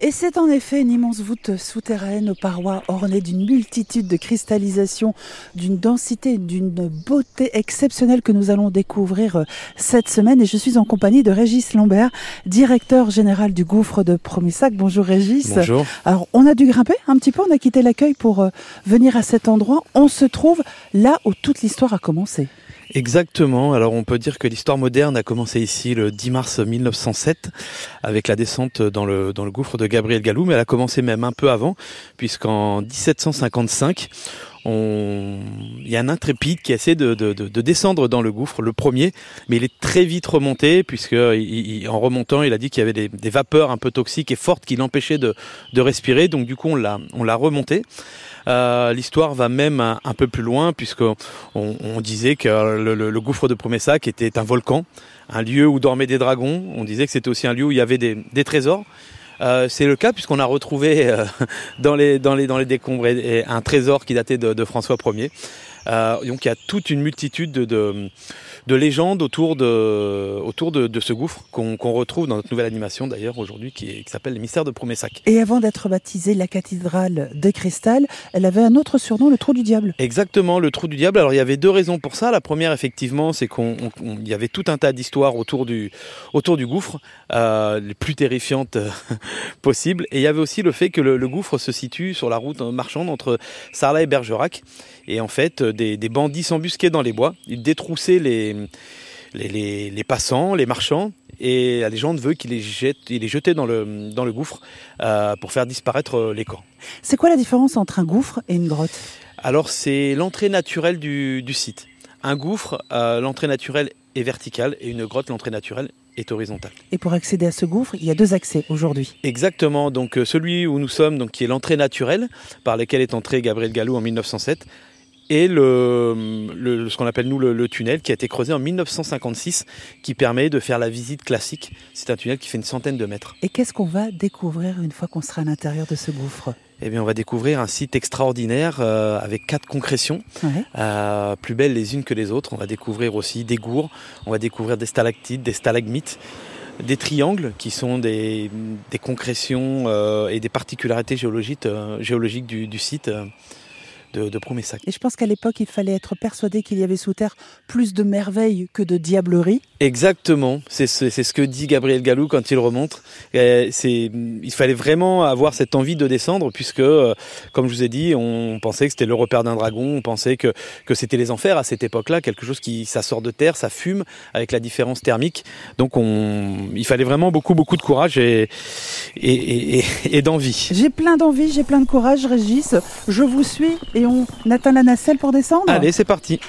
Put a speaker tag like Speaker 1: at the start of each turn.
Speaker 1: Et c'est en effet une immense voûte souterraine aux parois ornées d'une multitude de cristallisations, d'une densité, d'une beauté exceptionnelle que nous allons découvrir euh, cette semaine. Et je suis en compagnie de Régis Lambert, directeur général du gouffre de Promissac. Bonjour Régis.
Speaker 2: Bonjour.
Speaker 1: Alors on a dû grimper un petit peu, on a quitté l'accueil pour euh, venir à cet endroit. On se trouve là où toute l'histoire a commencé.
Speaker 2: Exactement. Alors on peut dire que l'histoire moderne a commencé ici le 10 mars 1907 avec la descente dans le, dans le gouffre de Gabriel Galou, mais elle a commencé même un peu avant, puisqu'en 1755, on... il y a un intrépide qui essaie de, de, de, descendre dans le gouffre, le premier, mais il est très vite remonté, puisque il, en remontant, il a dit qu'il y avait des, des, vapeurs un peu toxiques et fortes qui l'empêchaient de, de respirer, donc du coup on l'a, on l'a remonté. Euh, L'histoire va même un, peu plus loin, puisqu'on on disait que le, le, le gouffre de Promessac était un volcan, un lieu où dormaient des dragons. On disait que c'était aussi un lieu où il y avait des, des trésors. Euh, c'est le cas puisqu'on a retrouvé euh, dans, les, dans, les, dans les décombres un trésor qui datait de, de François Ier. Euh, donc il y a toute une multitude de, de, de légendes autour de, autour de, de ce gouffre qu'on qu retrouve dans notre nouvelle animation d'ailleurs aujourd'hui qui, qui s'appelle les mystères de Promessac.
Speaker 1: Et avant d'être baptisée la cathédrale de cristal, elle avait un autre surnom, le trou du diable.
Speaker 2: Exactement, le trou du diable. Alors il y avait deux raisons pour ça. La première effectivement, c'est qu'on y avait tout un tas d'histoires autour du, autour du gouffre, euh, les plus terrifiantes possibles. Et il y avait aussi le fait que le, le gouffre se situe sur la route marchande entre Sarlat et Bergerac. Et en fait, des, des bandits s'embusquaient dans les bois, ils détroussaient les, les, les, les, passants, les marchands, et la légende veut qu'ils les, jettent, les jetaient dans le, dans le gouffre euh, pour faire disparaître les corps.
Speaker 1: C'est quoi la différence entre un gouffre et une grotte?
Speaker 2: Alors c'est l'entrée naturelle du, du, site. Un gouffre, euh, l'entrée naturelle est verticale, et une grotte, l'entrée naturelle est horizontale.
Speaker 1: Et pour accéder à ce gouffre, il y a deux accès aujourd'hui.
Speaker 2: Exactement. Donc celui où nous sommes, donc qui est l'entrée naturelle, par laquelle est entré Gabriel Galou en 1907, et le, le ce qu'on appelle nous le, le, tunnel qui a été creusé en 1956 qui permet de faire la visite classique. C'est un tunnel qui fait une centaine de mètres.
Speaker 1: Et qu'est-ce qu'on va découvrir une fois qu'on sera à l'intérieur de ce gouffre?
Speaker 2: Eh bien, on va découvrir un site extraordinaire euh, avec quatre concrétions, ouais. euh, plus belles les unes que les autres. On va découvrir aussi des gourds, on va découvrir des stalactites, des stalagmites, des triangles qui sont des, des concrétions euh, et des particularités géologiques, euh, géologiques du, du site de, de Promessac.
Speaker 1: Et je pense qu'à l'époque, il fallait être persuadé qu'il y avait sous terre plus de merveilles que de diableries.
Speaker 2: Exactement, c'est ce, ce, que dit Gabriel Galou quand il remonte. il fallait vraiment avoir cette envie de descendre puisque, euh, comme je vous ai dit, on pensait que c'était le repère d'un dragon, on pensait que, que c'était les enfers à cette époque-là, quelque chose qui ça sort de terre, ça fume avec la différence thermique. Donc on, il fallait vraiment beaucoup beaucoup de courage et, et, et, et d'envie.
Speaker 1: J'ai plein d'envie, j'ai plein de courage, Régis. Je vous suis et on atteint la nacelle pour descendre
Speaker 2: Allez, c'est parti